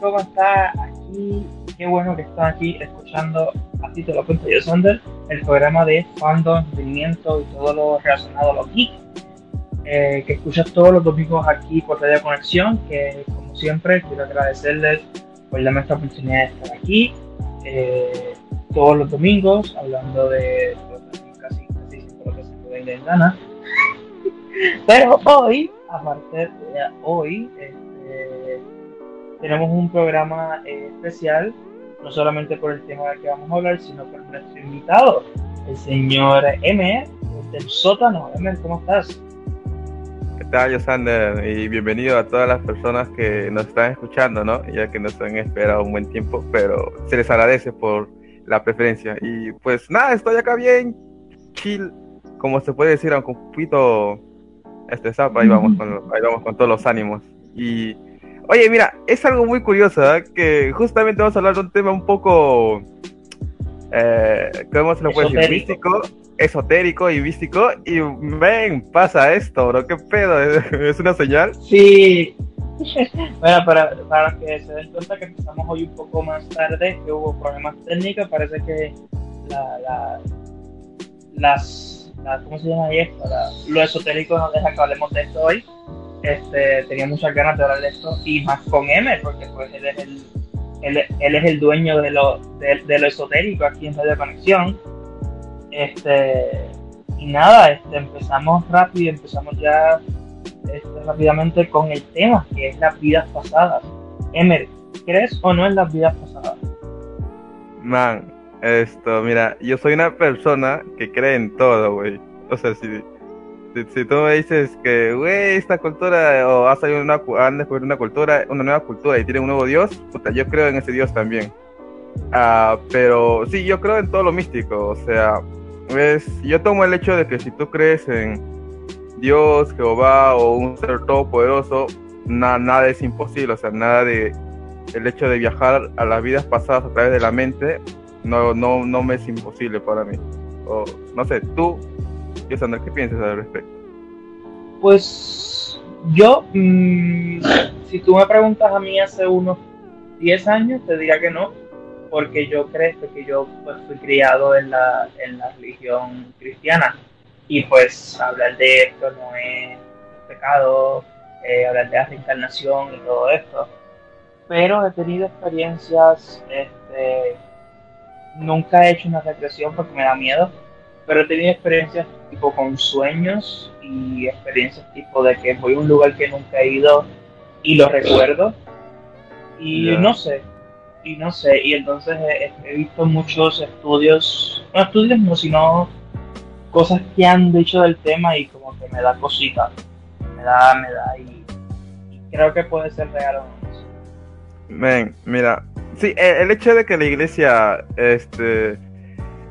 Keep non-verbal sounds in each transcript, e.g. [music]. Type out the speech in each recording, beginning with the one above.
Cómo está aquí. Qué bueno que están aquí escuchando, así te lo cuento yo, Sander, el programa de fandom, entretenimiento y todo lo relacionado a los geeks. Eh, que escuchas todos los domingos aquí por Radio Conexión, que como siempre quiero agradecerles por darme esta oportunidad de estar aquí eh, todos los domingos hablando de casi, casi lo que se puede en gana. [laughs] Pero hoy, aparte de hoy, este, tenemos un programa eh, especial, no solamente por el tema del que vamos a hablar, sino por nuestro invitado, el señor Emer del sótano. Emer, ¿cómo estás? ¿Qué tal, Yosander? Y bienvenido a todas las personas que nos están escuchando, ¿no? Ya que nos han esperado un buen tiempo, pero se les agradece por la preferencia. Y pues nada, estoy acá bien, chill, como se puede decir, aunque un poquito estresado, ahí vamos con, ahí vamos con todos los ánimos. Y Oye, mira, es algo muy curioso, ¿eh? que justamente vamos a hablar de un tema un poco, eh, ¿cómo se lo puede decir? Místico, esotérico y místico. Y ven, pasa esto, bro, ¿qué pedo? [laughs] ¿Es una señal? Sí. bueno, para, para que se den cuenta que empezamos hoy un poco más tarde, que hubo problemas técnicos, parece que la, la, las, ¿cómo se llama esto? lo esotérico nos deja que hablemos de esto hoy este, tenía muchas ganas de hablar de esto y más con Emer, porque pues él es el, él, es el dueño de lo, de, lo esotérico aquí en Radio Conexión. Este, y nada, este, empezamos rápido, empezamos ya este, rápidamente con el tema, que es las vidas pasadas. Emer, ¿crees o no en las vidas pasadas? Man, esto, mira, yo soy una persona que cree en todo, güey. O sea, si si, tú me dices que, güey, esta cultura, o ha salido una, han descubierto una cultura, una nueva cultura y tiene un nuevo Dios, puta, yo creo en ese Dios también. Ah, pero sí, yo creo en todo lo místico, o sea, ves, yo tomo el hecho de que si tú crees en Dios, Jehová o un ser todopoderoso, nada es imposible, o sea, nada de el hecho de viajar a las vidas pasadas a través de la mente, no, no, no me es imposible para mí. O, no sé, tú ¿qué piensas al respecto? Pues yo, mm, si tú me preguntas a mí hace unos 10 años, te diría que no, porque yo creo que yo pues, fui criado en la, en la religión cristiana y pues hablar de esto no es pecado, eh, hablar de la reencarnación y todo esto. Pero he tenido experiencias, este, nunca he hecho una regresión porque me da miedo, pero he tenido experiencias tipo con sueños y experiencias tipo de que voy a un lugar que nunca he ido y lo recuerdo. Y no sé y no sé. Y entonces he, visto muchos estudios no estudios no sino cosas que han dicho del tema y como que me da cosita me da me da y, creo que puede ser real o no. Mira sí el hecho de que la iglesia este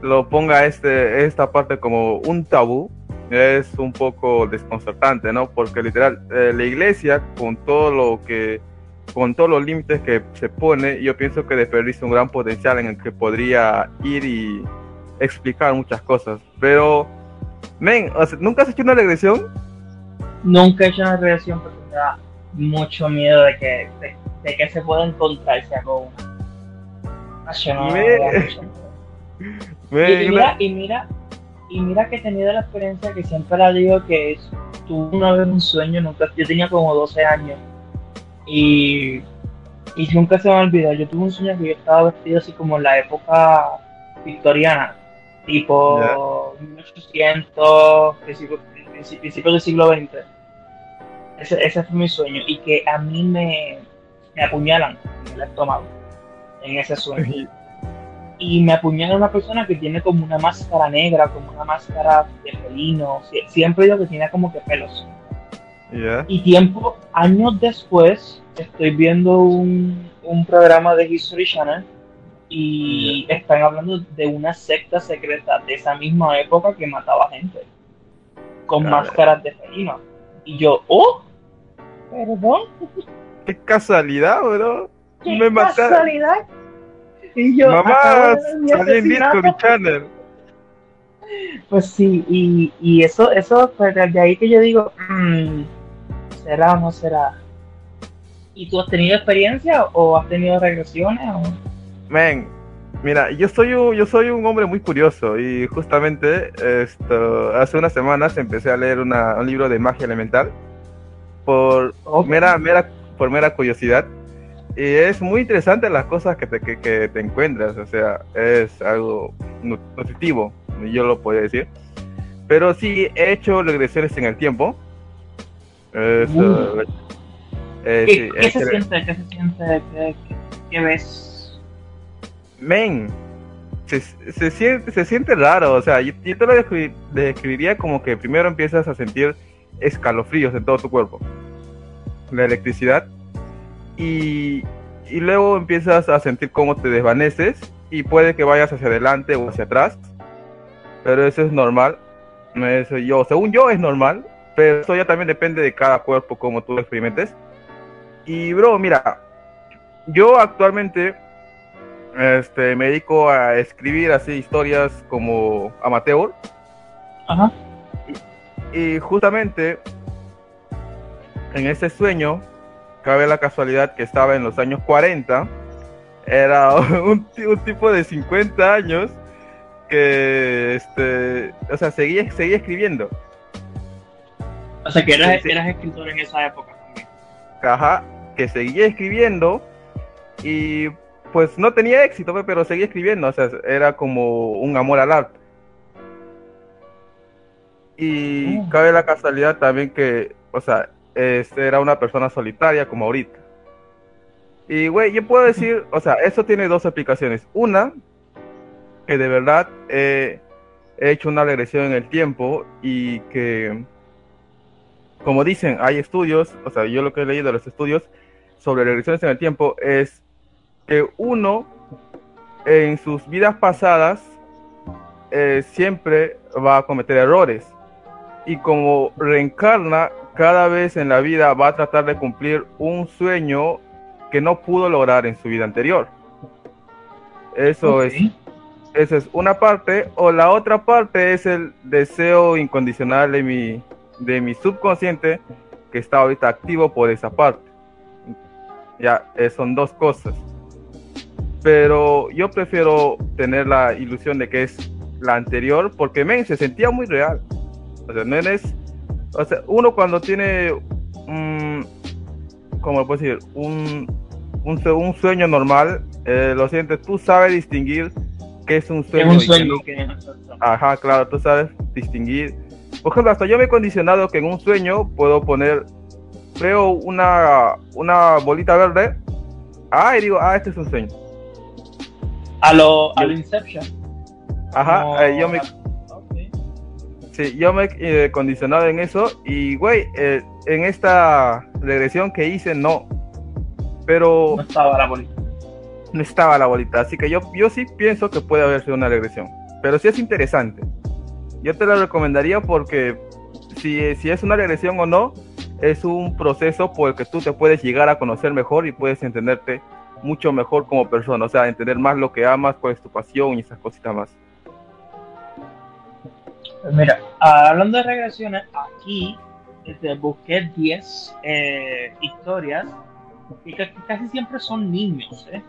lo ponga este, esta parte como un tabú es un poco desconcertante, ¿no? Porque literal, eh, la iglesia con todo lo que, con todos los límites que se pone, yo pienso que desperdicia un gran potencial en el que podría ir y explicar muchas cosas. Pero, men, ¿nunca has hecho una regresión? Nunca he hecho una regresión porque me da mucho miedo de que, de, que se pueda encontrarse con una. Me... [laughs] y, mira, y mira, Y mira que he tenido la experiencia que siempre la digo que es, tuve una vez un sueño, nunca, yo tenía como 12 años y, y nunca se me olvidó, yo tuve un sueño que yo estaba vestido así como en la época victoriana, tipo 1800, principios del siglo XX. Ese, ese fue mi sueño y que a mí me, me apuñalan en el estómago en ese sueño [laughs] y me apuñala una persona que tiene como una máscara negra, como una máscara de pelino, siempre digo que tiene como que pelos. Y tiempo, años después, estoy viendo un, un programa de History Channel y están hablando de una secta secreta de esa misma época que mataba gente con máscaras de felino. Y yo, oh, perdón. Qué casualidad, bro. ¿Qué Me casualidad. Y yo, Mamá, salí en Discovery Channel. Pues sí, y, y eso, eso, pues de ahí que yo digo, mmm, ¿será o no será? ¿Y tú has tenido experiencia o has tenido regresiones? O? Men, mira, yo soy un, yo soy un hombre muy curioso y justamente esto, hace unas semanas empecé a leer una, un libro de magia elemental por mera, mera, por mera curiosidad y es muy interesante las cosas que te, que, te encuentras, o sea, es algo nutritivo, yo lo puedo decir. Pero sí, he hecho regresiones en el tiempo. Eh, ¿Qué, se siente? ¿Qué se siente? ¿Qué, ves? Men, se, se, siente, se siente raro, o sea, yo, yo te lo describiría como que primero empiezas a sentir escalofríos en todo tu cuerpo. La electricidad y, luego empiezas a sentir cómo te desvaneces y puede que vayas hacia adelante o hacia atrás, pero eso es normal. Eso yo, según yo es normal, pero eso ya también depende de cada cuerpo como tú lo experimentes. Y bro, mira, yo actualmente este, me dedico a escribir así historias como amateur. Ajá. Y, y justamente en ese sueño cabe la casualidad que estaba en los años 40, era [laughs] un, tipo de 50 años que, este, o sea, seguía, seguía escribiendo. O sea, que eras, escritor en esa época también. Ajá, que seguía escribiendo y pues no tenía éxito, pero seguía escribiendo, o sea, era como un amor al arte. Y oh. cabe la casualidad también que, o sea, este, era una persona solitaria como ahorita. Y, güey, yo puedo decir, [laughs] o sea, eso tiene dos aplicaciones. Una, que de verdad he hecho una regresión en el tiempo y que, como dicen, hay estudios, o sea, yo lo que he leído de los estudios sobre regresiones en el tiempo es que uno en sus vidas pasadas eh, siempre va a cometer errores y como reencarna cada vez en la vida va a tratar de cumplir un sueño que no pudo lograr en su vida anterior. Eso es esa es una parte o la otra parte es el deseo incondicional de mi de mi subconsciente que está ahorita activo por esa parte. Ya, son dos cosas. Pero yo prefiero tener la ilusión de que es la anterior porque men se sentía muy real. O sea, no es o sea, uno cuando tiene, un, ¿cómo puedo decir? Un, un, sueño normal, eh, lo sientes, tú sabes distinguir qué es un sueño. un sueño Ajá, claro, tú sabes distinguir. Por ejemplo, hasta yo me he condicionado que en un sueño puedo poner, veo una, una bolita verde, ah, y digo, ah, este es un sueño. A lo, a lo Inception. Ajá, eh, yo me Sí, yo me he eh, condicionado en eso y, güey, eh, en esta regresión que hice, no. Pero... No estaba la bolita. No estaba la bolita, así que yo, yo sí pienso que puede haber sido una regresión. Pero sí es interesante. Yo te la recomendaría porque si, si es una regresión o no, es un proceso por el que tú te puedes llegar a conocer mejor y puedes entenderte mucho mejor como persona, o sea, entender más lo que amas, cuál es tu pasión y esas cositas más. Mira, hablando de regresiones, aquí este, busqué 10 eh, historias y casi siempre son niños, ¿eh?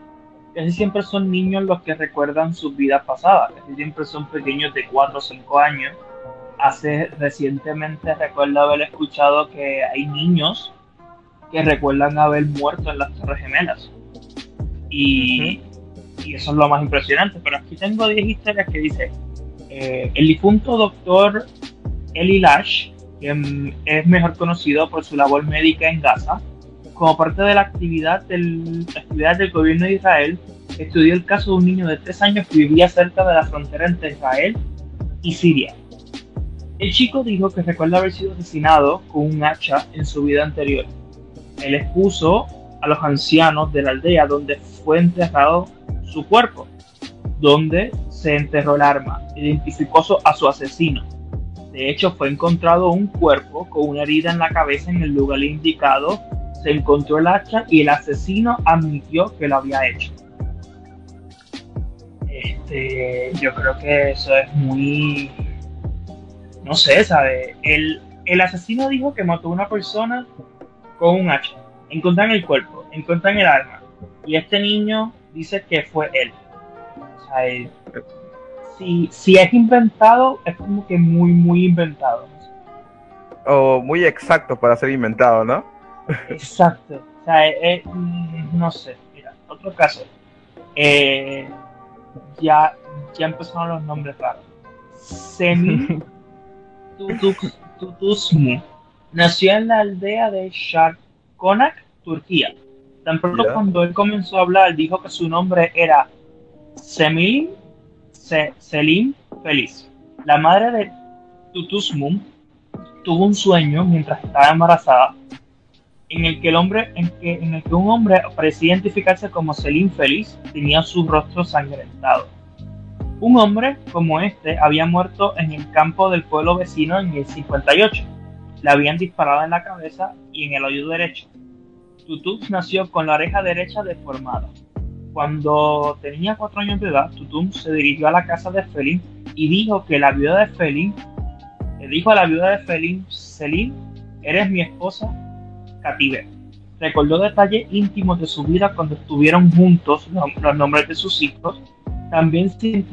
casi siempre son niños los que recuerdan sus vidas pasadas, casi siempre son pequeños de 4 o 5 años. Hace recientemente recuerdo haber escuchado que hay niños que recuerdan haber muerto en las Torres Gemelas. Y, y eso es lo más impresionante. Pero aquí tengo 10 historias que dice, eh, el difunto doctor Eli Lash, que es mejor conocido por su labor médica en Gaza, como parte de la actividad del, actividad del gobierno de Israel, estudió el caso de un niño de 3 años que vivía cerca de la frontera entre Israel y Siria. El chico dijo que recuerda haber sido asesinado con un hacha en su vida anterior. Él expuso a los ancianos de la aldea donde fue enterrado su cuerpo, donde se enterró el arma, identificó a su asesino. De hecho, fue encontrado un cuerpo con una herida en la cabeza en el lugar indicado, se encontró el hacha y el asesino admitió que lo había hecho. Este, yo creo que eso es muy, no sé, ¿sabe? El, el asesino dijo que mató a una persona con un hacha. Encontraron el cuerpo, encuentran el arma. Y este niño dice que fue él. Si, si es inventado, es como que muy, muy inventado. O muy exacto para ser inventado, ¿no? Exacto. O sea, mm, no sé. Mira, otro caso. Eh, ya, ya empezaron los nombres raros. Semi [laughs] Tutusmu nació en la aldea de Sharkonak, Turquía. Tan pronto cuando él comenzó a hablar, dijo que su nombre era Semil Selim Feliz. La madre de Tutusmum tuvo un sueño mientras estaba embarazada en el que hombre en, que, en el un hombre parecía identificarse como Selim Feliz tenía su rostro sangrentado. Un hombre como este había muerto en el campo del pueblo vecino en el 58. Le habían disparado en la cabeza y en el oído derecho. Tutum nació con la oreja derecha deformada. Cuando tenía cuatro años de edad, Tutum se dirigió a la casa de Felín y dijo que la viuda de Felín, le dijo a la viuda de Felín, Selim, eres mi esposa, Cativer. Recordó detalles íntimos de su vida cuando estuvieron juntos, los nombres de sus hijos. También se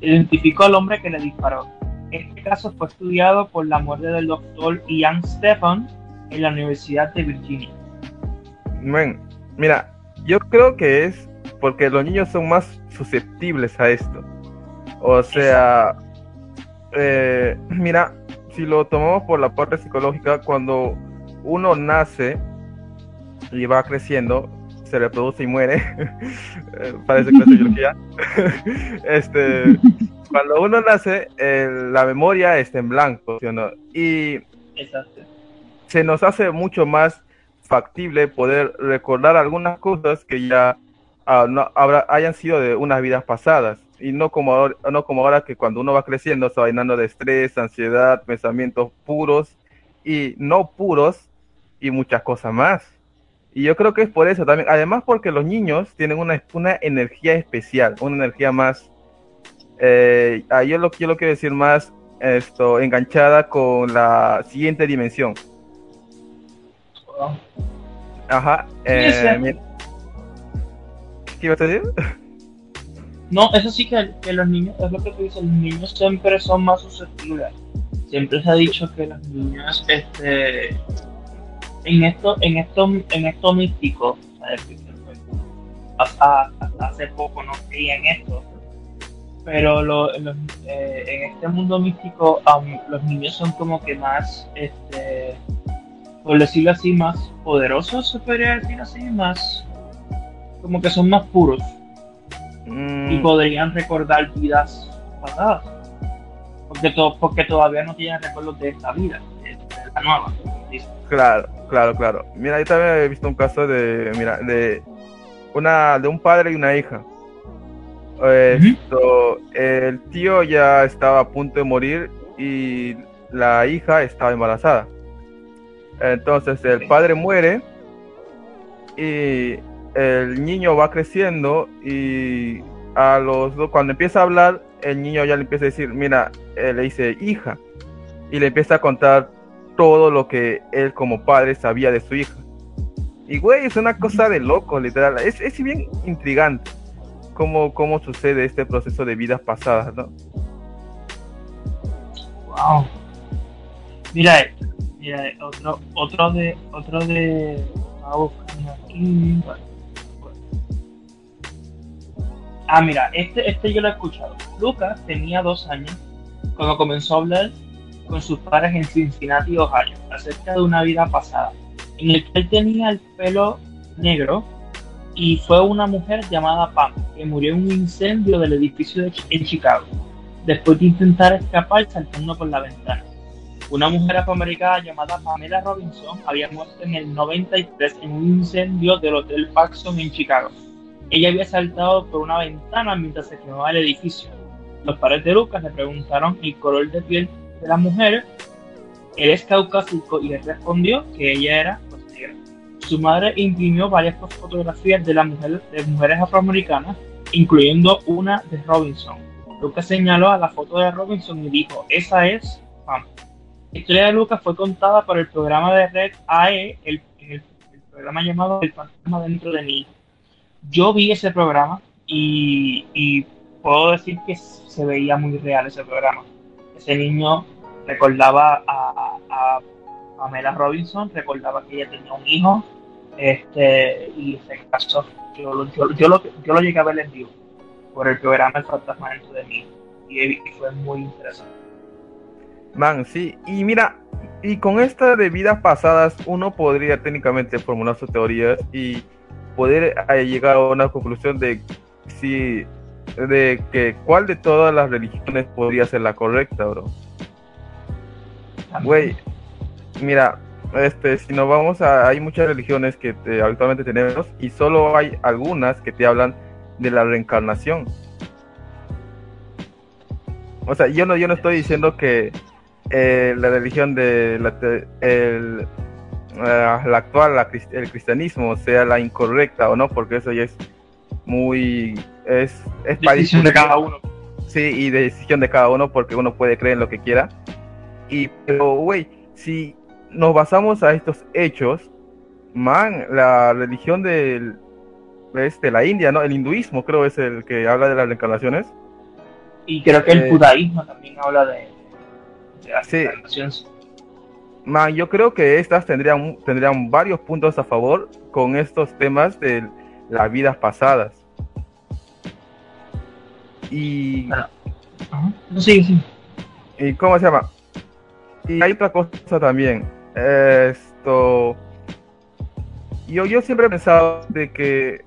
identificó, al hombre que le disparó. Este caso fue estudiado por la muerte del doctor Ian Stephan en la Universidad de Virginia. Bueno, mira, yo creo que es porque los niños son más susceptibles a esto. O sea, eh, [clears throat] mira, si lo tomamos por la parte psicológica, cuando uno nace y va creciendo, se reproduce y muere, [laughs] parece que [laughs] este, cuando uno nace, la memoria está en blanco, Y se nos hace mucho más factible poder recordar algunas cosas que ya ah, no, habrá, hayan sido de unas vidas pasadas y no como, ahora, no como ahora que cuando uno va creciendo se va llenando de estrés, ansiedad, pensamientos puros y no puros y muchas cosas más. Y yo creo que es por eso también, además porque los niños tienen una, una energía especial, una energía más, eh, ah, yo, lo, yo lo quiero decir más esto, enganchada con la siguiente dimensión. Ajá. Eh, No, eso sí que, los niños, es lo que tú dices, los niños siempre son más susceptibles. Siempre se ha dicho que los niños, este, en esto, en esto, en esto místico, hace poco no creía en esto, pero eh, en este mundo místico los niños son como que más, este, por decirlo así, más poderosos, se podría decir así, más, como que son más puros mm. y podrían recordar vidas pasadas, porque, to porque todavía no tienen recuerdos de esta vida, de, la nueva. Claro, claro, claro. Mira, yo también he visto un caso de, mira, de una, de un padre y una hija. Esto, El tío ya estaba a punto de morir y la hija estaba embarazada. Entonces el padre muere y el niño va creciendo y a los dos, cuando empieza a hablar, el niño ya le empieza a decir, mira, le dice hija y le empieza a contar todo lo que él como padre sabía de su hija. Y güey, es una cosa de loco, literal. Es, es bien intrigante. cómo, cómo sucede este proceso de vidas pasadas, ¿no? Wow. Mira mira otro, otro de, otro de, aquí. Ah, mira, este, este yo lo he escuchado. Lucas tenía dos años cuando comenzó a hablar con sus padres en Cincinnati, Ohio, acerca de una vida pasada, en el que él tenía el pelo negro y fue una mujer llamada Pam, que murió en un incendio del edificio en Chicago, después de intentar escapar saltando por la ventana. Una mujer afroamericana llamada Pamela Robinson había muerto en el 93 en un incendio del Hotel Paxson en Chicago. Ella había saltado por una ventana mientras se quemaba el edificio. Los padres de Lucas le preguntaron el color de piel de la mujer. Él es caucásico y le respondió que ella era pues, negra. Su madre imprimió varias fotografías de, mujer, de mujeres afroamericanas, incluyendo una de Robinson. Lucas señaló a la foto de Robinson y dijo, esa es Pam. La historia de Lucas fue contada por el programa de Red AE, el, el, programa llamado El fantasma dentro de mí. Yo vi ese programa y, y puedo decir que se veía muy real ese programa. Ese niño recordaba a, a Pamela Robinson, recordaba que ella tenía un hijo, este, y se casó. Yo, yo, yo, lo, yo lo llegué a ver en vivo por el programa El fantasma dentro de mí y fue muy interesante. Man, sí, y mira, y con esta de vidas pasadas uno podría técnicamente formular sus teorías y poder eh, llegar a una conclusión de si de que cuál de todas las religiones podría ser la correcta, bro. Güey, mira, este, si nos vamos a, hay muchas religiones que actualmente tenemos y solo hay algunas que te hablan de la reencarnación. O sea, yo no, yo no estoy diciendo que eh, la religión de la, el, la actual, el cristianismo, sea la incorrecta o no, porque eso ya es muy es, es decisión de cada uno. Sí, y decisión de cada uno porque uno puede creer en lo que quiera. Y, pero, güey, si nos basamos a estos hechos, man, la religión del, de la India, ¿no? El hinduismo creo es el que habla de las reencarnaciones. Y creo que el eh, judaísmo también habla de, de sí. Man, yo creo que estas tendrían, tendrían varios puntos a favor con estos temas de las vidas pasadas. Y. Sí, sí. ¿Y cómo se llama? Y hay otra cosa también. Esto. Yo, yo siempre he pensado de que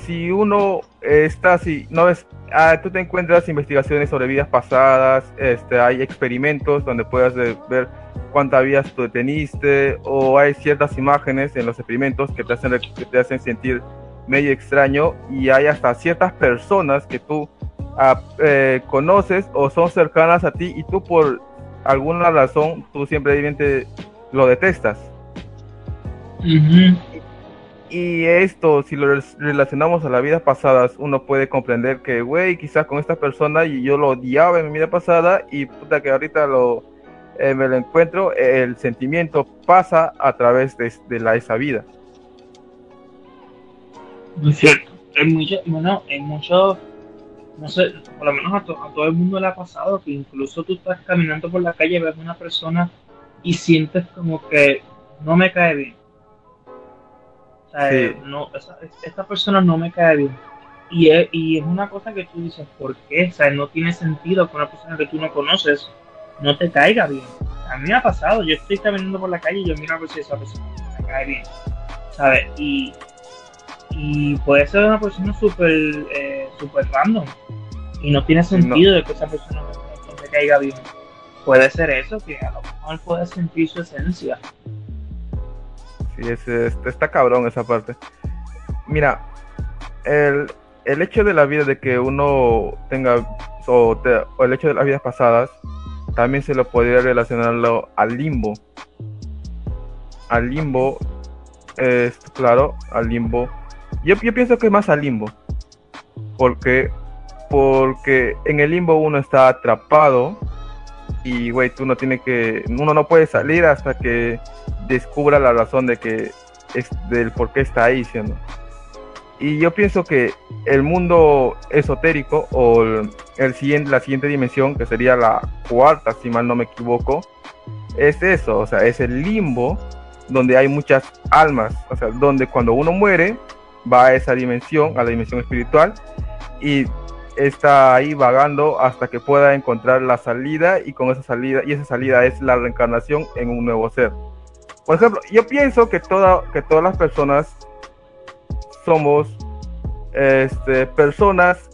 si uno está así, no es, ah, tú te encuentras investigaciones sobre vidas pasadas, este, hay experimentos donde puedas ver cuántas vidas tú teniste, o hay ciertas imágenes en los experimentos que te hacen, que te hacen sentir medio extraño y hay hasta ciertas personas que tú ah, eh, conoces o son cercanas a ti y tú por alguna razón tú simplemente lo detestas. Y esto, si lo relacionamos a la vida pasada, uno puede comprender que, güey, quizás con esta persona y yo lo odiaba en mi vida pasada y puta que ahorita lo eh, me lo encuentro, el sentimiento pasa a través de, de la, esa vida. Muy cierto. Es mucho, bueno, es mucho, no sé, por lo menos a, todo el mundo le ha pasado que incluso tú estás caminando por la calle, ves a una persona y sientes como que no me cae bien. Sea, no, esta persona no me cae bien. Y es, y es una cosa que tú dices, ¿por qué? O sea, no tiene sentido que una persona que tú no conoces no te caiga bien. A mí me ha pasado, yo estoy caminando por la calle y yo miro a ver si esa persona me cae bien. ¿Sabes? Y y puede ser una persona súper eh, super random y no tiene sentido de que esa persona no, te caiga bien. Puede ser eso, que a lo mejor puede sentir su esencia. Sí, es, está cabrón esa parte. Mira, el, el hecho de la vida de que uno tenga, o, el hecho de las vidas pasadas, también se lo podría relacionarlo al limbo. Al limbo, es claro, al limbo yo, pienso que es más al limbo. Porque, porque en el limbo uno está atrapado y, güey, tú no tienes que, uno no puede salir hasta que descubra la razón de que es del por qué está ahí, siendo. Y yo pienso que el mundo esotérico o el, siguiente, la siguiente dimensión, que sería la cuarta, si mal no me equivoco, es eso, o sea, es el limbo donde hay muchas almas, o sea, donde cuando uno muere va a esa dimensión, a la dimensión espiritual, y está ahí vagando hasta que pueda encontrar la salida y con esa salida, y esa salida es la reencarnación en un nuevo ser. Por ejemplo, yo pienso que, toda, que todas las personas somos este, personas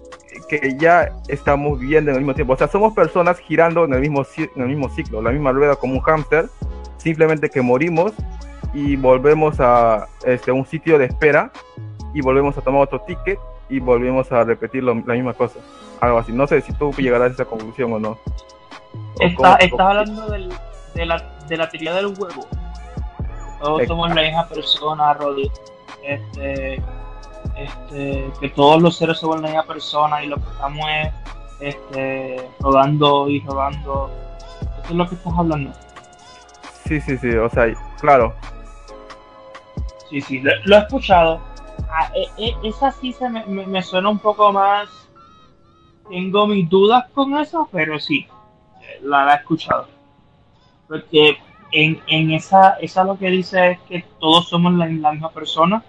que ya estamos viviendo en el mismo tiempo. O sea, somos personas girando en el mismo, en el mismo ciclo, la misma rueda como un hámster, simplemente que morimos y volvemos a este, un sitio de espera y volvemos a tomar otro ticket y volvemos a repetir la misma cosa. Algo así. No sé si tú llegarás a esa conclusión o no. Estás hablando del, de, la, de la teoría del huevo. Todos somos la misma persona, Roddy. Este, este, que todos los seres somos la misma persona y lo que estamos es este, rodando y rodando. Eso es lo que estás hablando. Sí, sí, sí, o sea, claro. Sí, sí, lo, he escuchado. Ah, e, e, esa sí se me, me, suena un poco más. Tengo mis dudas con eso, pero sí, la, he escuchado. Porque en, en esa, esa lo que dice es que todos somos la misma persona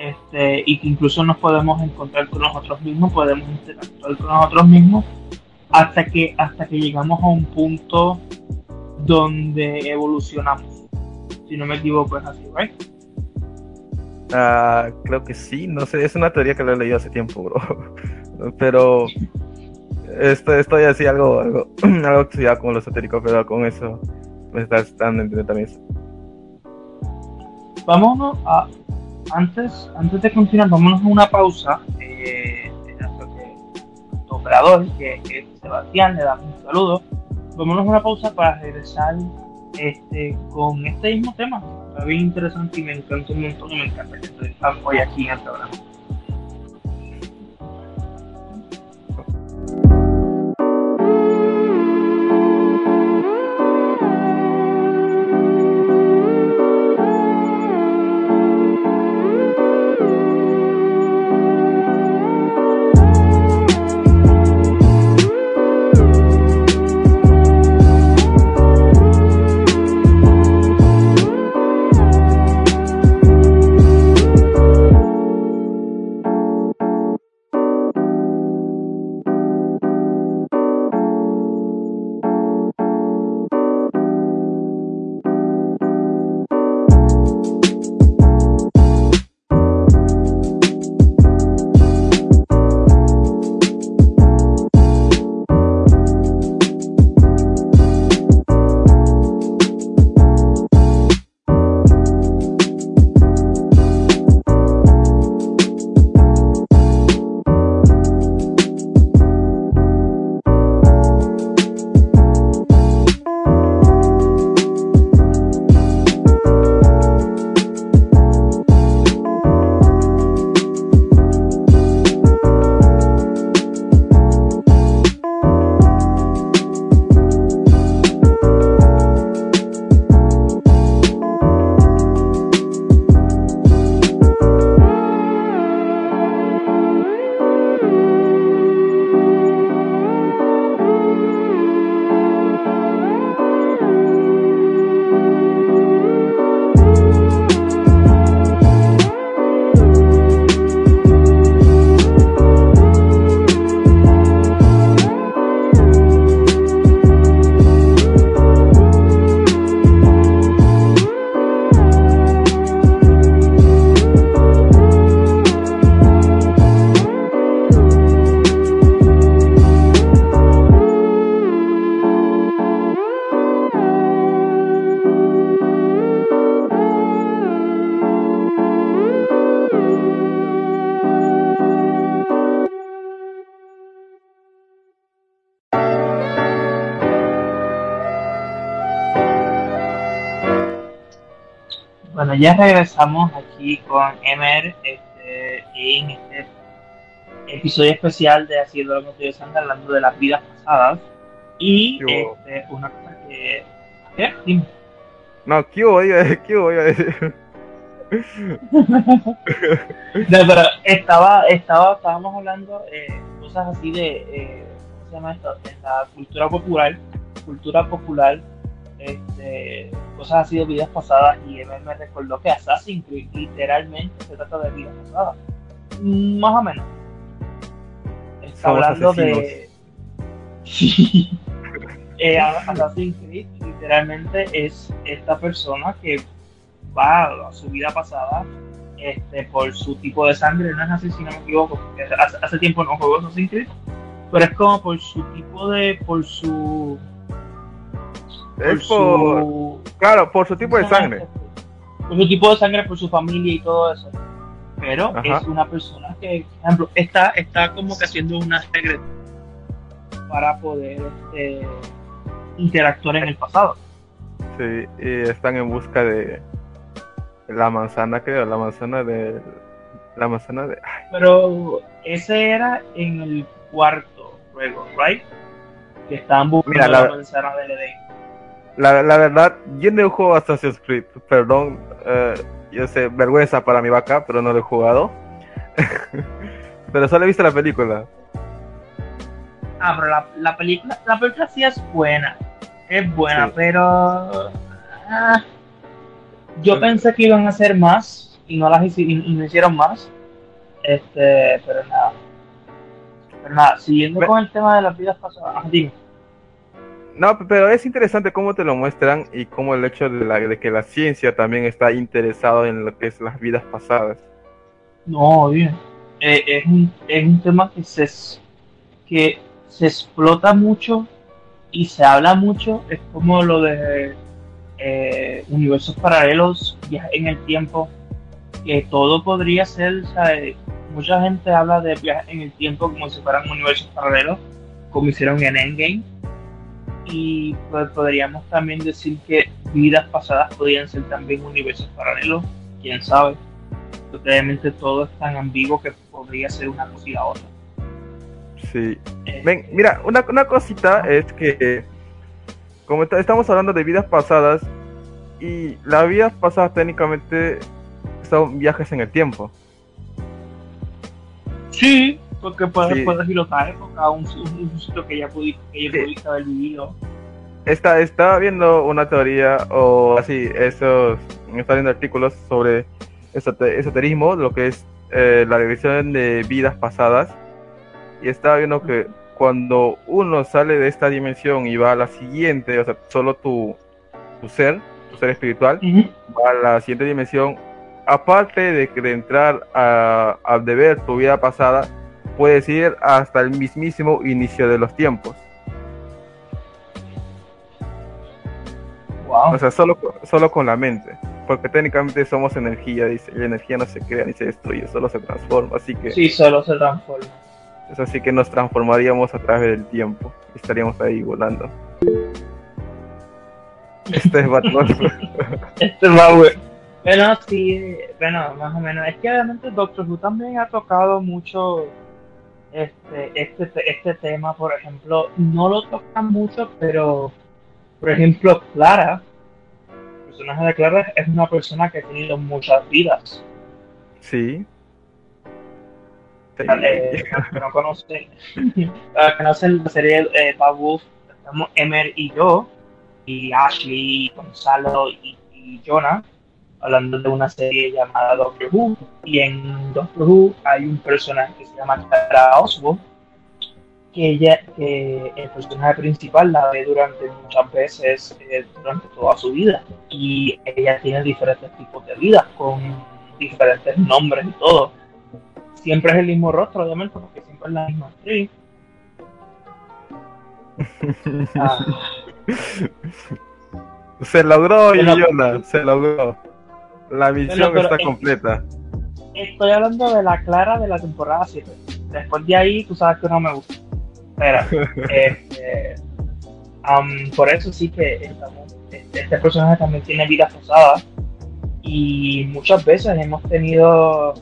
este, y que incluso nos podemos encontrar con nosotros mismos, podemos interactuar con nosotros mismos hasta que, hasta que llegamos a un punto donde evolucionamos. Si no me equivoco es así, ¿right? Ah, creo que sí, no sé, es una teoría que lo he leído hace tiempo, bro. [laughs] Pero estoy, estoy así algo, algo, [clears throat] algo estudiado con lo esotérico, pero con eso me estás dando entender también. Vámonos a antes, antes de continuar, vámonos a una pausa. Eh, nuestro operador, que, es Sebastián, le damos un saludo. Vámonos a una pausa para regresar este, con este mismo tema. Está bien interesante y me encanta un montón me encanta que estoy hoy aquí en el programa. ya regresamos aquí con Emer este, en este episodio especial de Haciendo lo que estoy hablando de las vidas pasadas. Y este, una cosa que. ¿Qué? Dime. No, ¿qué hubo? ¿Qué hubo? [laughs] no, pero estaba, estaba, estábamos hablando eh, cosas así de, eh, ¿cómo se llama esto? En la cultura popular, cultura popular, este, cosas así de vidas pasadas y me, me recordó que Assassin's Creed literalmente se trata de vidas pasadas, más o menos. Está Somos hablando asesinos. [laughs] de... eh, Assassin's Creed literalmente es esta persona que va a su vida pasada este, por su tipo de sangre, no es así si no me equivoco, porque hace, hace tiempo no juego Assassin's Creed, pero es como por su tipo de, por su, Es por, su, claro, por su tipo de sangre. por su tipo de sangre, por su familia y todo eso. Pero Ajá. es una persona que, por ejemplo, está, está como que haciendo una secret para poder este, interactuar en el pasado. Sí, y están en busca de la manzana, creo, la manzana de... La manzana de... ay, Pero ese era en el cuarto juego, ¿right? Que estaban buscando Mira, la, la- manzana del Edén. La, la verdad, yo no he jugado Assassin's Creed, perdón, eh, yo sé, vergüenza para mi vaca, pero no lo he jugado. [laughs] pero solo he visto la película. Ah, pero la, la película, la película sí es buena. Es buena, Sí. pero. ah, yo Sí. pensé que iban a hacer más y no las hici- y no hicieron más. Este, pero nada. Pero nada, siguiendo con el tema de las vidas pasadas. ah, dime. No, pero es interesante cómo te lo muestran y cómo el hecho de, la, que la ciencia también está interesado en lo que es las vidas pasadas. No, bien. Eh, es, un, es un tema que se, que se explota mucho y se habla mucho. Es como lo de eh, universos paralelos, viajes en el tiempo, que todo podría ser. eh, mucha gente habla de viajes en el tiempo como si fueran universos paralelos, como hicieron en Endgame. Y pues podríamos también decir que vidas pasadas podrían ser también universos paralelos, quién sabe porque obviamente todo es tan ambiguo que podría ser una cosa y la otra. Sí. Eh, Ven, mira, una, una cosita es que, como está- estamos hablando de vidas pasadas, y las vidas pasadas técnicamente son viajes en el tiempo. Sí, porque puedes, Sí. puedes ir a otra época, un, un, un sitio que ya pudiste, que ya Sí. pudiste haber vivido. Está, estaba viendo una teoría, o así, esos, estaba viendo artículos sobre esote- esoterismo, lo que es eh, la regresión de vidas pasadas, y estaba viendo que cuando uno sale de esta dimensión y va a la siguiente, o sea, solo tu, tu ser, tu ser espiritual, va a la siguiente dimensión, aparte de, de entrar a, a de ver tu vida pasada, puedes ir hasta el mismísimo inicio de los tiempos. Wow. O sea, solo, solo con la mente. Porque técnicamente somos energía, dice. La energía no se crea ni se destruye, solo se transforma. Así que, Sí, solo se transforma. es así que nos transformaríamos a través del tiempo. Estaríamos ahí volando. Este es Batman. [laughs] Este va, güey. Bueno, sí, bueno, más o menos. Es que obviamente Doctor Who también ha tocado mucho este, este, este tema, por ejemplo. No lo toca mucho, pero, por ejemplo, Clara, el personaje de Clara es una persona que ha tenido muchas vidas. sí. Sí. Eh, que no [laughs] conocen, [laughs] conocen la serie eh, Bad Wolf, estamos Emer y yo, y Ashley, Gonzalo y, y Jonah, hablando de una serie llamada Doctor Who. Y en Doctor Who hay un personaje que se llama Clara Oswald, que ella, que el personaje principal la ve durante muchas veces, eh, durante toda su vida. Y ella tiene diferentes tipos de vidas, con diferentes nombres y todo siempre es el mismo rostro, obviamente, porque siempre es la misma actriz. [laughs] Ah, Se logró, Yona, se logró. La misión pero está es- completa. estoy hablando de la Clara de la temporada 7. Después de ahí, tú sabes que no me gusta. Espera, [laughs] este, por eso sí que estamos, este, este personaje también tiene vidas pasadas. Y muchas veces hemos tenido.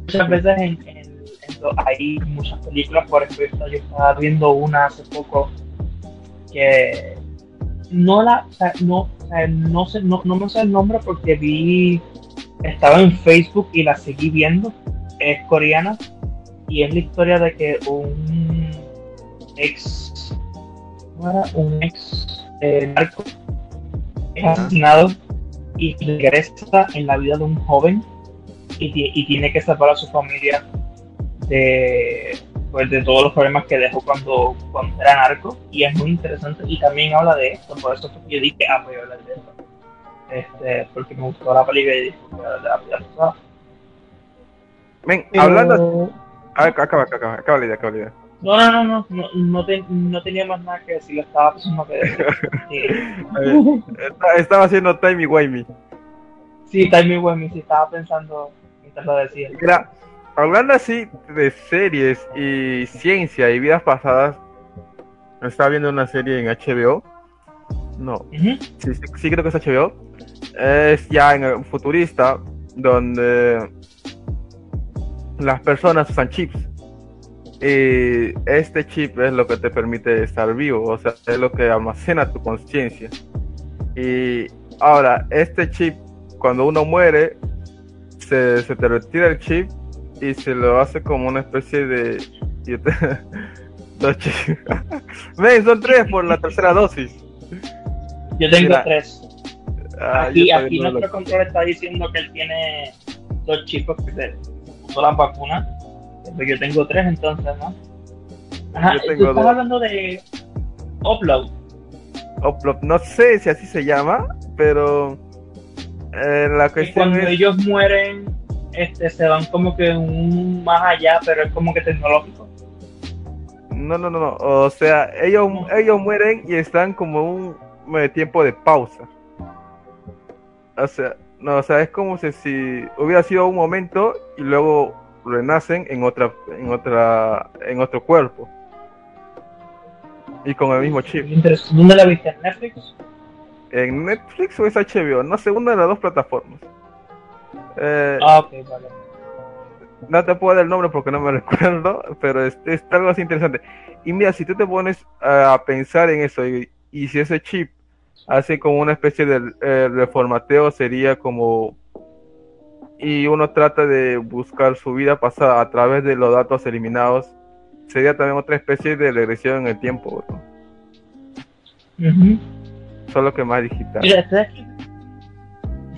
Muchas veces en, en- en lo- hay muchas películas, por ejemplo, yo estaba viendo una hace poco que no la, o sea, no, no, sé, no, no me sé el nombre porque vi, estaba en Facebook y la seguí viendo, es coreana y es la historia de que un ex, un ex eh, narco es asesinado y regresa en la vida de un joven y, y tiene que salvar a su familia de, pues, de todos los problemas que dejó cuando, cuando era narco y es muy interesante y también habla de esto, por eso yo dije, ah, voy a hablar de esto. Este, porque me gustó la película y dije, voy a hablar de la. Ven, hablando... Acaba, acaba, acaba, acaba la idea, acaba la idea. No, no, no, no, no, no, te, no tenía más nada que decir, estaba pensando que. [laughs] Sí. estaba haciendo Timey Wimey. Sí, Timey Wimey, sí, estaba pensando mientras lo decía. Hablando así de series y ciencia y vidas pasadas, estaba viendo una serie en HBO. No, sí, sí, sí, creo que es HBO. Es ya en el futurista, donde las personas usan chips. Y este chip es lo que te permite estar vivo, o sea, es lo que almacena tu conciencia. Y ahora, este chip, cuando uno muere, se, se te retira el chip y se lo hace como una especie de... [laughs] Ven, son tres por la tercera dosis. Yo tengo tres. Ah, aquí aquí nuestro control está diciendo que él tiene dos chips porque se puso las vacunas. Yo tengo tres entonces, ¿no? Ajá, yo tengo estás hablando de Upload. Upload, no sé si así se llama, pero eh, la cuestión cuando ellos mueren este, se van como que un más allá, pero es como que tecnológico. No, no, no, no. O sea, ellos, ellos mueren y están como un tiempo de pausa. O sea, no, o sea, es como si, si hubiera sido un momento y luego renacen en otra, en otra, en otro cuerpo. Y con el mismo chip. ¿Dónde la viste? ¿En Netflix? En Netflix o es HBO, no sé, una de las dos plataformas. Eh, ah, ok, vale. No te puedo dar el nombre porque no me [laughs] recuerdo, pero es, es algo así interesante. Y mira, si tú te pones a pensar en eso y, si ese chip hace como una especie de eh, reformateo, sería como... Y uno trata de buscar su vida pasada a través de los datos eliminados, sería también otra especie de regresión en el tiempo. Solo que más digital. Mira,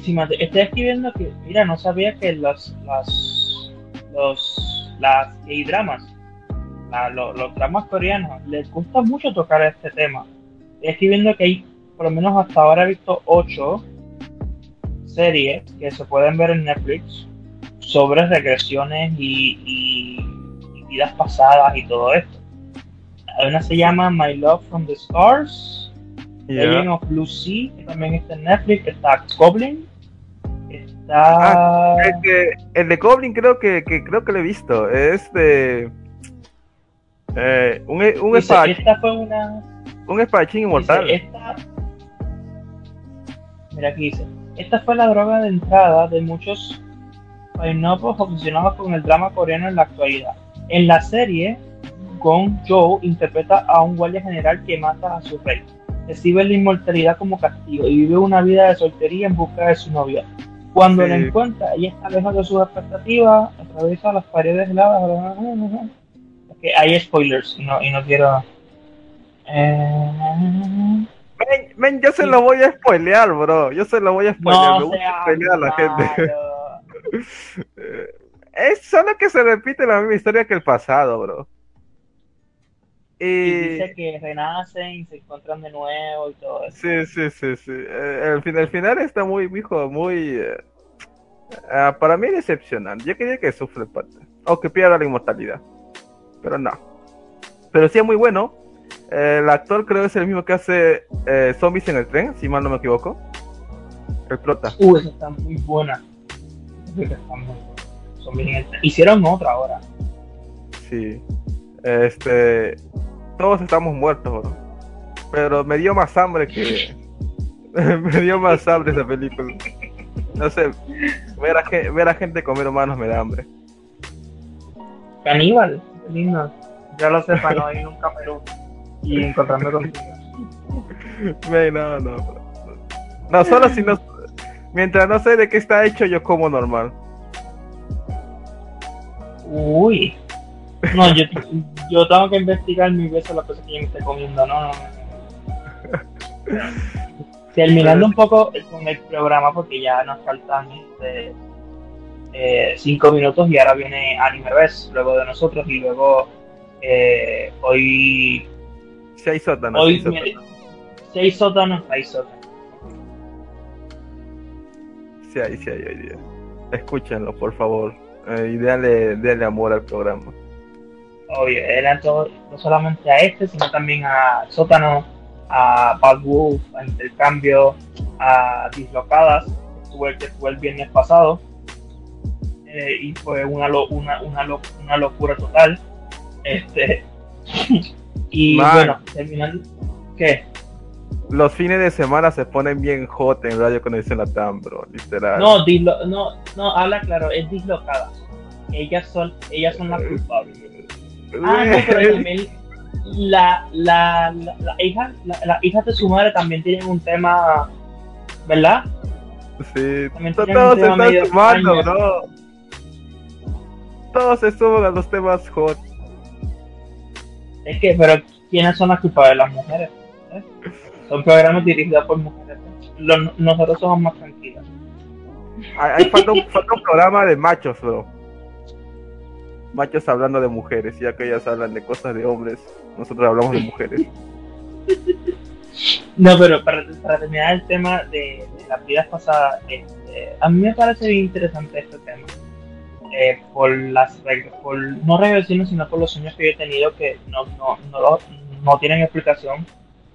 estoy escribiendo que, mira, no sabía que los, las, los, las dramas, los, dramas coreanos, les gusta mucho tocar este tema. Estoy escribiendo que hay, por lo menos hasta ahora he visto ocho series que se pueden ver en Netflix sobre regresiones y, vidas pasadas y todo esto. Una se llama My Love from the Stars, yeah. of Blue Sea, que también está en Netflix, está Goblin, Ah, el, de Goblin creo que, creo que lo he visto. Es de eh, un, un espadachín. Esta fue una. Un espadachín inmortal. esta, mira aquí dice. Esta fue la droga de entrada de muchos painopos obsesionados con el drama coreano en la actualidad. En la serie, Gong Joe interpreta a un guardia general que mata a su rey. Recibe la inmortalidad como castigo y vive una vida de soltería en busca de su novia. Cuando la encuentra, ella está lejos de sus expectativas, atraviesa las paredes heladas. Okay, hay spoilers y no, y no quiero. Eh... Men, yo se lo voy a spoilear, bro. Yo se lo voy a spoilear. Me gusta spoilear a la gente. [laughs] es solo que se repite la misma historia que el pasado, bro. Y, y dice que renacen y se encuentran de nuevo y todo eso. Sí, sí, sí, sí. Eh, el, final, el final está muy, hijo, muy... Eh, ah, para mí decepcionante. Yo quería que sufre parte. O que pierda la inmortalidad. Pero no. Pero sí es muy bueno. el actor creo es el mismo que hace eh, Zombies en el tren, si mal no me equivoco. El prota. Uh, esa está muy buena. Hicieron otra ahora. Sí. Este todos estamos muertos, Pero me dio más hambre que. [laughs] me dio más hambre esa película. No sé, ver a, ver a gente comer humanos me da hambre. Caníbal, lindo. Ya lo sé para no ir nunca a Perú y encontrarme contigo. [laughs] no, no. No, solo si no. Mientras no sé de qué está hecho, yo como normal. Uy. No, yo, yo tengo que investigar mil veces las cosas que yo me estoy comiendo, no, no, no. Terminando un poco con el programa, porque ya nos faltan este, eh, cinco minutos y ahora viene Anime Best luego de nosotros y luego eh, hoy. Seis sótanos. Hoy seis sótanos. seis sótanos, seis sótanos. Sí hay, sí hay hoy día. Escúchenlo, por favor. Eh, y dale, dale amor al programa. Obvio, eran todo, no solamente a este, sino también a Sótano, a Bad Wolf, a Intercambio, a Dislocadas, que fue el viernes pasado. Eh, y fue una, lo- una, una, lo- una locura total. Este, [laughs] y Man. bueno, terminando. ¿Qué? Los fines de semana se ponen bien hot en Radio Conexión Latam, bro. Literal. No, dislo, no, no, habla claro, es Dislocadas. Ellas son, ellas son las culpables. Ah, no, pero también la, la, la, la hija, la, las hijas de su madre también tienen un tema, ¿verdad? Sí, También todos se están sumando, bro. Todos se suman a los temas hot. Es que, pero ¿quiénes son las culpables? Las mujeres. ¿eh? Son programas dirigidos por mujeres. ¿eh? Los- nosotros somos más tranquilos. Hay, hay- falta, un, falta un programa de machos, bro. Machos hablando de mujeres, ya que ellas hablan de cosas de hombres. Nosotros hablamos de mujeres. [laughs] No, pero para, para terminar el tema de, de las vidas pasadas, este, a mí me parece bien interesante este tema. Eh, por las por no regresiones, sino por los sueños que yo he tenido que no, no, no, no tienen explicación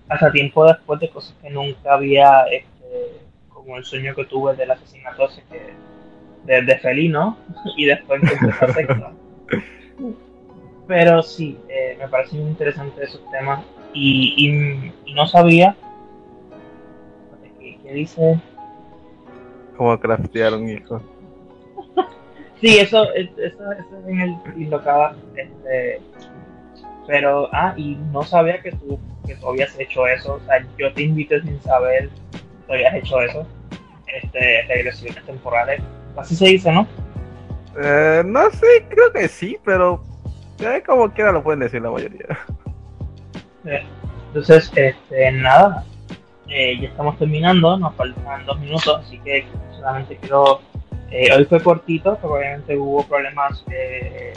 hasta tiempo después de cosas que nunca había, este, como el sueño que tuve del asesinato ese que, de, de Felino [laughs] y después esa [laughs] secta. Pero sí, eh, me parece muy interesante esos temas y, y, y no sabía ¿qué, qué dice Como craftear un hijo. [laughs] sí eso es- eso, eso es en el dislocada este pero ah y no sabía que tú que tú habías hecho eso o sea yo te invité sin saber que tú habías hecho eso este regresiones temporales así se dice no Eh, no sé, creo que sí, pero eh, como quiera lo pueden decir la mayoría. Entonces, este, nada, eh, ya estamos terminando, nos faltan dos minutos, así que solamente quiero. eh, hoy fue cortito, porque obviamente hubo problemas de,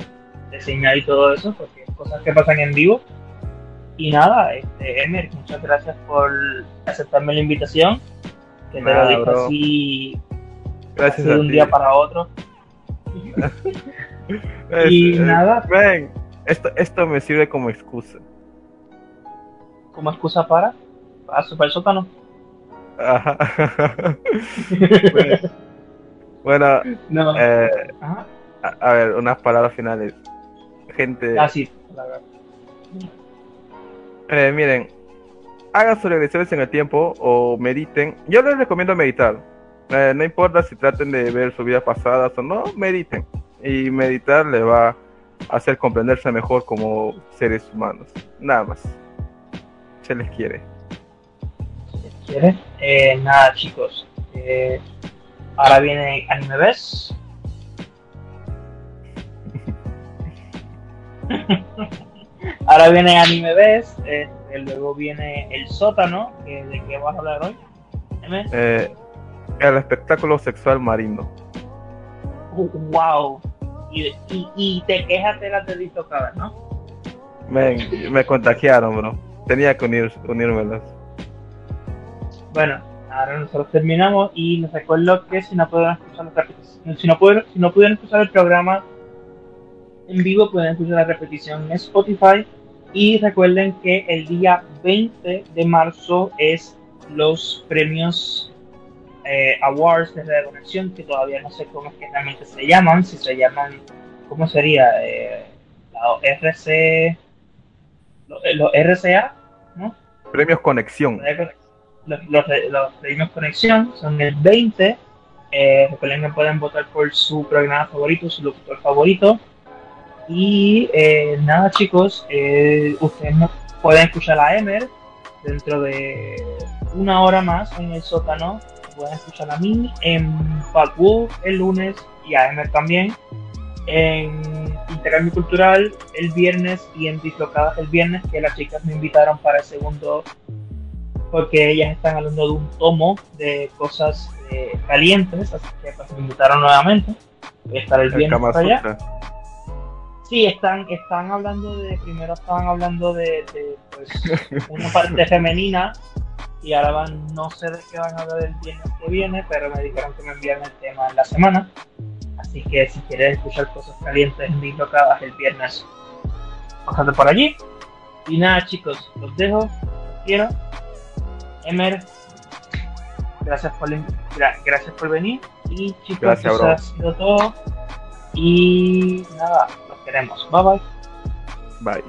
de señal y todo eso, porque cosas que pasan en vivo. Y nada, este, Emer, muchas gracias por aceptarme la invitación, que te lo dije bro. así, Gracias así de un día para otro. [laughs] Es- y nada. ven, esto, esto me sirve como excusa. Como excusa para, para Super Sótano. Ajá. [laughs] Pues, bueno, No, eh, ajá, a, a ver, unas palabras finales. Gente, así, la verdad. eh, miren, hagan sus regresiones en el tiempo o mediten. Yo les recomiendo meditar. Eh, no importa si traten de ver sus vidas pasadas o no, mediten. Y meditar les va a hacer comprenderse mejor como seres humanos. Nada más. Se les quiere. si quieres. Eh, nada, chicos. eh, ahora viene Anime Best. [laughs] ahora viene Anime Best. este, luego viene El Sótano. ¿De qué vas a hablar hoy? M. Eh, el espectáculo sexual marino. Wow. Y, y, y te quejas de las de dislocadas, ¿no? Men, me contagiaron, bro. Tenía que unir, unírmelas. Bueno, ahora nosotros terminamos y les recuerdo que si no pueden escuchar la repetición, si no pueden, si no pudieron escuchar el programa en vivo, pueden escuchar la repetición en Spotify. Y recuerden que el día 20 de marzo es los premios eh, Awards de Radio Conexión, que todavía no sé cómo es que realmente se llaman, si se llaman, ¿cómo sería? Eh, la RC, los, los RCA, ¿no? Premios Conexión. los, los, los premios Conexión son el 20. Eh, recuerden que pueden votar por su programa favorito, su locutor favorito. Y eh, nada, chicos, eh, ustedes no pueden escuchar a Emer dentro de una hora más en el sótano. Pueden escuchar a mí en Wolf el lunes y a Emer también. En Intercambio Cultural el viernes y en Dislocadas el viernes, que las chicas me invitaron para el segundo, porque ellas están hablando de un tomo de cosas eh, calientes, así que pues, me invitaron nuevamente. Voy a estar el viernes para allá. Sí, están, están hablando de, primero estaban hablando de, pues, [laughs] una parte femenina y ahora van, no sé de qué van a hablar el viernes que viene, pero me dijeron que me envían el tema en la semana. Así que si quieres escuchar cosas calientes en Dislocadas el viernes, pasando por allí. Y nada, chicos, los dejo, quiero. Emer, gracias por, gracias por venir. Y chicos, eso ha sido todo. Y nada, los queremos. Bye bye. Bye.